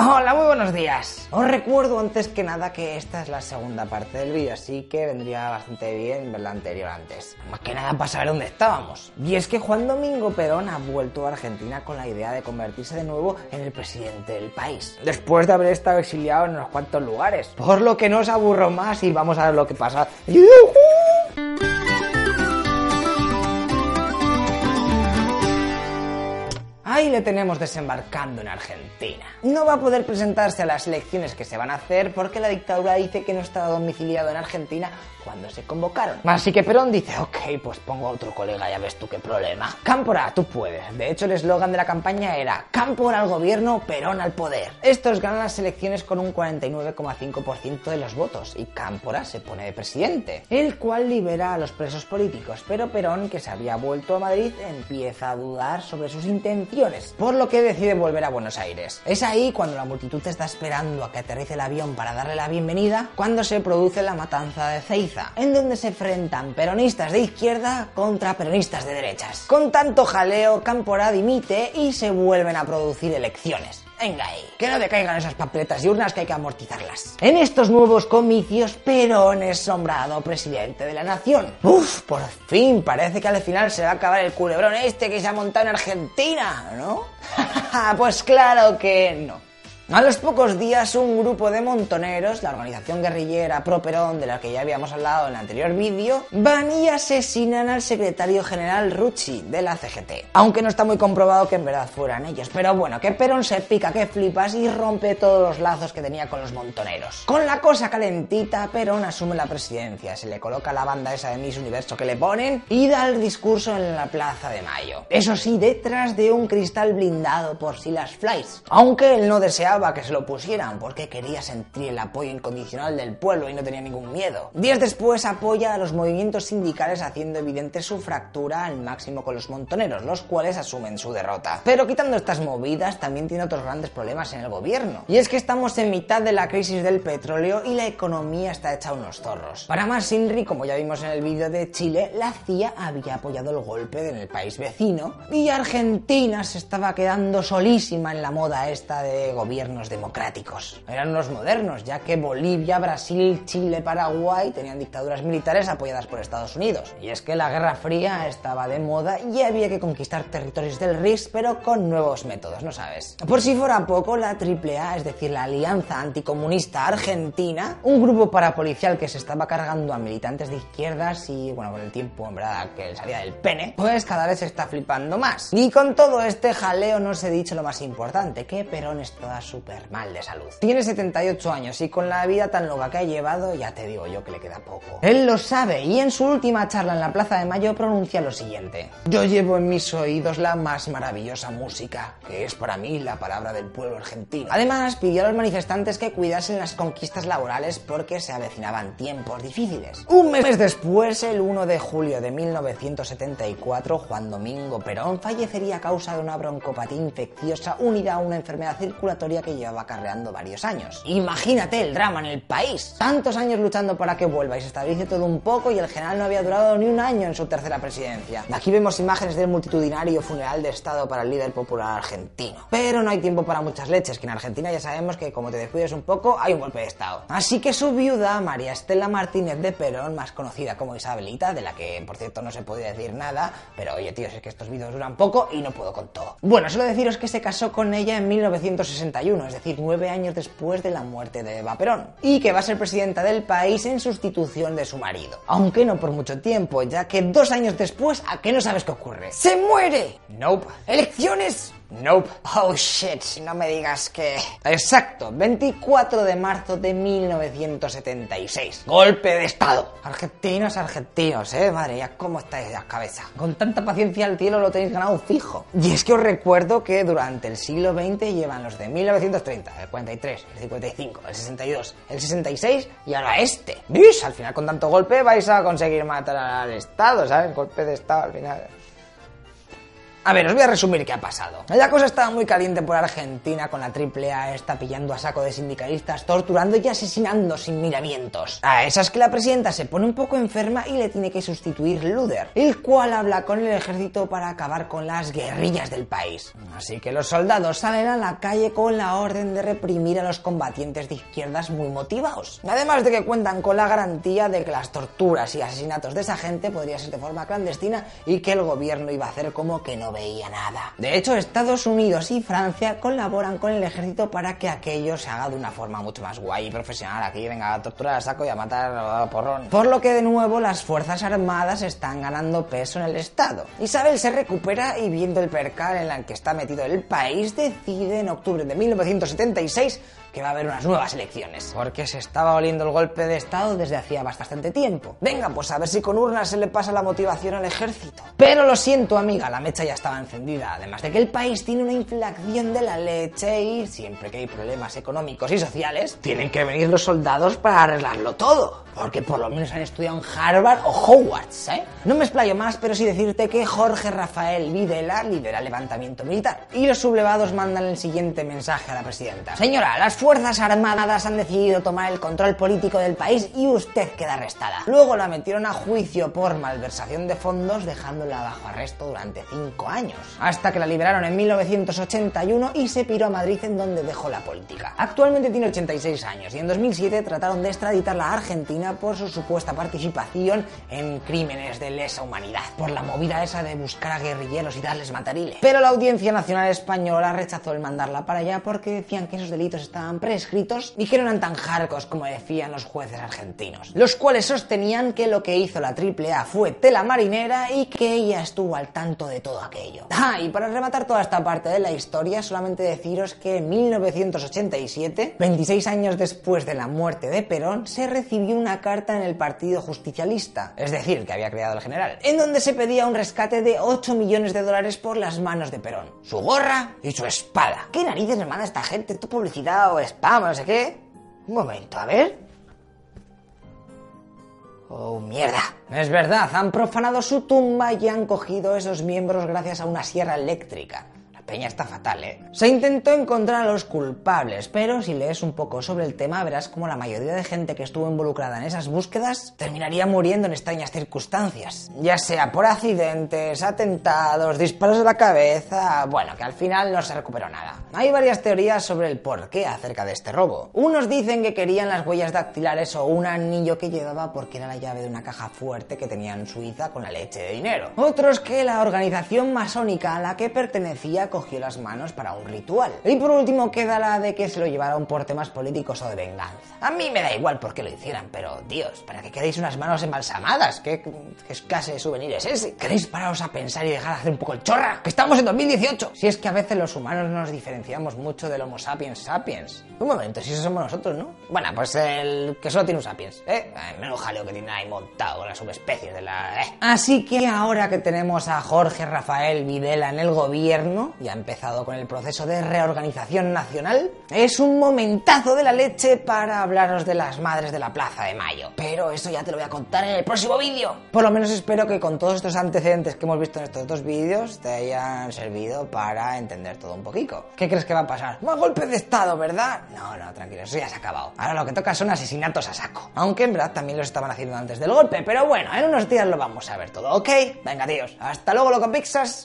Hola, muy buenos días. Os recuerdo antes que nada que esta es la segunda parte del vídeo, así que vendría bastante bien ver la anterior antes. Más que nada para saber dónde estábamos. Y es que Juan Domingo Perón ha vuelto a Argentina con la idea de convertirse de nuevo en el presidente del país. Después de haber estado exiliado en unos cuantos lugares. Por lo que no os aburro más y vamos a ver lo que pasa. Ahí le tenemos desembarcando en Argentina. No va a poder presentarse a las elecciones que se van a hacer porque la dictadura dice que no estaba domiciliado en Argentina cuando se convocaron. Así que Perón dice, ok, pues pongo a otro colega, ya ves tú qué problema. Cámpora, tú puedes. De hecho, el eslogan de la campaña era Cámpora al gobierno, Perón al poder. Estos ganan las elecciones con un 49,5% de los votos y Cámpora se pone de presidente, el cual libera a los presos políticos. Pero Perón, que se había vuelto a Madrid, empieza a dudar sobre sus intenciones, por lo que decide volver a Buenos Aires. Es ahí cuando la multitud está esperando a que aterrice el avión para darle la bienvenida, cuando se produce la matanza de Ceiza en donde se enfrentan peronistas de izquierda contra peronistas de derechas. Con tanto jaleo, Cámpora dimite y se vuelven a producir elecciones. Venga ahí, que no decaigan esas papeletas y urnas que hay que amortizarlas. En estos nuevos comicios, Perón es nombrado presidente de la nación. Uf, por fin, parece que al final se va a acabar el culebrón este que se ha montado en Argentina, ¿no? pues claro que no. A los pocos días, un grupo de montoneros, la organización guerrillera Pro Perón, de la que ya habíamos hablado en el anterior vídeo, van y asesinan al secretario general Rucci de la CGT. Aunque no está muy comprobado que en verdad fueran ellos. Pero bueno, que Perón se pica que flipas y rompe todos los lazos que tenía con los montoneros. Con la cosa calentita, Perón asume la presidencia, se le coloca la banda esa de Miss Universo que le ponen y da el discurso en la Plaza de Mayo. Eso sí, detrás de un cristal blindado por si las flies. Aunque él no deseaba que se lo pusieran porque quería sentir el apoyo incondicional del pueblo y no tenía ningún miedo. Días después apoya a los movimientos sindicales haciendo evidente su fractura al máximo con los montoneros, los cuales asumen su derrota. Pero quitando estas movidas, también tiene otros grandes problemas en el gobierno. Y es que estamos en mitad de la crisis del petróleo y la economía está hecha unos zorros. Para más Inri, como ya vimos en el vídeo de Chile, la CIA había apoyado el golpe en el país vecino y Argentina se estaba quedando solísima en la moda esta de gobierno democráticos. Eran unos modernos, ya que Bolivia, Brasil, Chile, Paraguay tenían dictaduras militares apoyadas por Estados Unidos. Y es que la Guerra Fría estaba de moda y había que conquistar territorios del RIS, pero con nuevos métodos, ¿no sabes? Por si fuera poco, la AAA, es decir, la Alianza Anticomunista Argentina, un grupo parapolicial que se estaba cargando a militantes de izquierdas y, bueno, con el tiempo, en verdad, que salía del pene, pues cada vez se está flipando más. Y con todo este jaleo no se ha dicho lo más importante, que Perón es toda su mal de salud. Tiene 78 años y con la vida tan loca que ha llevado, ya te digo yo que le queda poco. Él lo sabe y en su última charla en la Plaza de Mayo pronuncia lo siguiente. Yo llevo en mis oídos la más maravillosa música, que es para mí la palabra del pueblo argentino. Además, pidió a los manifestantes que cuidasen las conquistas laborales porque se avecinaban tiempos difíciles. Un mes después, el 1 de julio de 1974, Juan Domingo Perón fallecería a causa de una broncopatía infecciosa unida a una enfermedad circulatoria que llevaba carreando varios años. Imagínate el drama en el país. Tantos años luchando para que vuelva y se estabilice todo un poco y el general no había durado ni un año en su tercera presidencia. Aquí vemos imágenes del multitudinario funeral de Estado para el líder popular argentino. Pero no hay tiempo para muchas leches, que en Argentina ya sabemos que como te descuides un poco hay un golpe de Estado. Así que su viuda, María Estela Martínez de Perón, más conocida como Isabelita, de la que por cierto no se podía decir nada, pero oye tío, es que estos vídeos duran poco y no puedo con todo. Bueno, solo deciros que se casó con ella en 1961 es decir, nueve años después de la muerte de Eva Perón, y que va a ser presidenta del país en sustitución de su marido. Aunque no por mucho tiempo, ya que dos años después, ¿a qué no sabes qué ocurre? ¡Se muere! Nope. ¿Elecciones? Nope. Oh shit, no me digas que... Exacto, 24 de marzo de 1976. Golpe de Estado. Argentinos, argentinos, eh, madre mía, ¿cómo estáis la cabeza? Con tanta paciencia al cielo lo tenéis ganado fijo. Y es que os recuerdo que durante el siglo XX llevan los de 1930, el 43, el 55, el 62, el 66 y ahora este. ¿Vis? Al final con tanto golpe vais a conseguir matar al Estado, ¿sabes? Golpe de Estado al final. A ver, os voy a resumir qué ha pasado. La cosa estaba muy caliente por Argentina con la AAA está pillando a saco de sindicalistas, torturando y asesinando sin miramientos. A esas que la presidenta se pone un poco enferma y le tiene que sustituir Luder, el cual habla con el ejército para acabar con las guerrillas del país. Así que los soldados salen a la calle con la orden de reprimir a los combatientes de izquierdas muy motivados. Además de que cuentan con la garantía de que las torturas y asesinatos de esa gente podría ser de forma clandestina y que el gobierno iba a hacer como que no veía nada. De hecho, Estados Unidos y Francia colaboran con el ejército para que aquello se haga de una forma mucho más guay y profesional. Aquí venga a torturar a saco y a matar a porrón. Por lo que de nuevo las Fuerzas Armadas están ganando peso en el Estado. Isabel se recupera y viendo el percal en el que está metido el país, decide en octubre de 1976 que va a haber unas nuevas elecciones, porque se estaba oliendo el golpe de Estado desde hacía bastante tiempo. Venga, pues a ver si con urnas se le pasa la motivación al ejército. Pero lo siento, amiga, la mecha ya estaba encendida, además de que el país tiene una inflación de la leche y siempre que hay problemas económicos y sociales, tienen que venir los soldados para arreglarlo todo, porque por lo menos han estudiado en Harvard o Hogwarts, ¿eh? No me explayo más, pero sí decirte que Jorge Rafael Videla lidera el levantamiento militar y los sublevados mandan el siguiente mensaje a la presidenta. Señora, las Fuerzas Armadas han decidido tomar el control político del país y usted queda arrestada. Luego la metieron a juicio por malversación de fondos dejándola bajo arresto durante cinco años, hasta que la liberaron en 1981 y se piró a Madrid en donde dejó la política. Actualmente tiene 86 años y en 2007 trataron de extraditarla a Argentina por su supuesta participación en crímenes de lesa humanidad, por la movida esa de buscar a guerrilleros y darles matarile. Pero la Audiencia Nacional Española rechazó el mandarla para allá porque decían que esos delitos estaban prescritos y que no eran tan jarcos como decían los jueces argentinos, los cuales sostenían que lo que hizo la AAA fue tela marinera y que ella estuvo al tanto de todo aquello. Ah, y para rematar toda esta parte de la historia, solamente deciros que en 1987, 26 años después de la muerte de Perón, se recibió una carta en el Partido Justicialista, es decir, que había creado el general, en donde se pedía un rescate de 8 millones de dólares por las manos de Perón, su gorra y su espada. ¿Qué narices me manda esta gente? ¿Tu publicidad o spam no sé qué? Un momento, a ver. Oh, mierda. Es verdad, han profanado su tumba y han cogido esos miembros gracias a una sierra eléctrica. Peña está fatal, ¿eh? Se intentó encontrar a los culpables, pero si lees un poco sobre el tema verás como la mayoría de gente que estuvo involucrada en esas búsquedas terminaría muriendo en extrañas circunstancias. Ya sea por accidentes, atentados, disparos de la cabeza... Bueno, que al final no se recuperó nada. Hay varias teorías sobre el porqué acerca de este robo. Unos dicen que querían las huellas dactilares o un anillo que llevaba porque era la llave de una caja fuerte que tenía en Suiza con la leche de dinero. Otros que la organización masónica a la que pertenecía cogió las manos para un ritual. Y por último queda la de que se lo llevaron por temas políticos o de venganza. A mí me da igual por qué lo hicieran, pero Dios, ¿para qué queréis unas manos embalsamadas? ¿Qué, qué clase de souvenir es ese? ¿Queréis pararos a pensar y dejar de hacer un poco el chorra? ¡Que estamos en 2018! Si es que a veces los humanos no nos diferenciamos mucho del Homo sapiens sapiens. Un momento, si eso somos nosotros, ¿no? Bueno, pues el que solo tiene un sapiens, ¿eh? Menos jaleo que tiene ahí montado las subespecies de la... ¿eh? Así que ahora que tenemos a Jorge Rafael Videla en el gobierno, y ha empezado con el proceso de reorganización nacional, es un momentazo de la leche para hablaros de las madres de la Plaza de Mayo. Pero eso ya te lo voy a contar en el próximo vídeo. Por lo menos espero que con todos estos antecedentes que hemos visto en estos dos vídeos te hayan servido para entender todo un poquito. ¿Qué crees que va a pasar? Más golpe de estado, ¿verdad? No, no, tranquilo, eso ya se ha acabado. Ahora lo que toca son asesinatos a saco. Aunque en verdad también los estaban haciendo antes del golpe, pero bueno, en unos días lo vamos a ver todo, ¿ok? Venga, tíos, hasta luego, loco Pixas.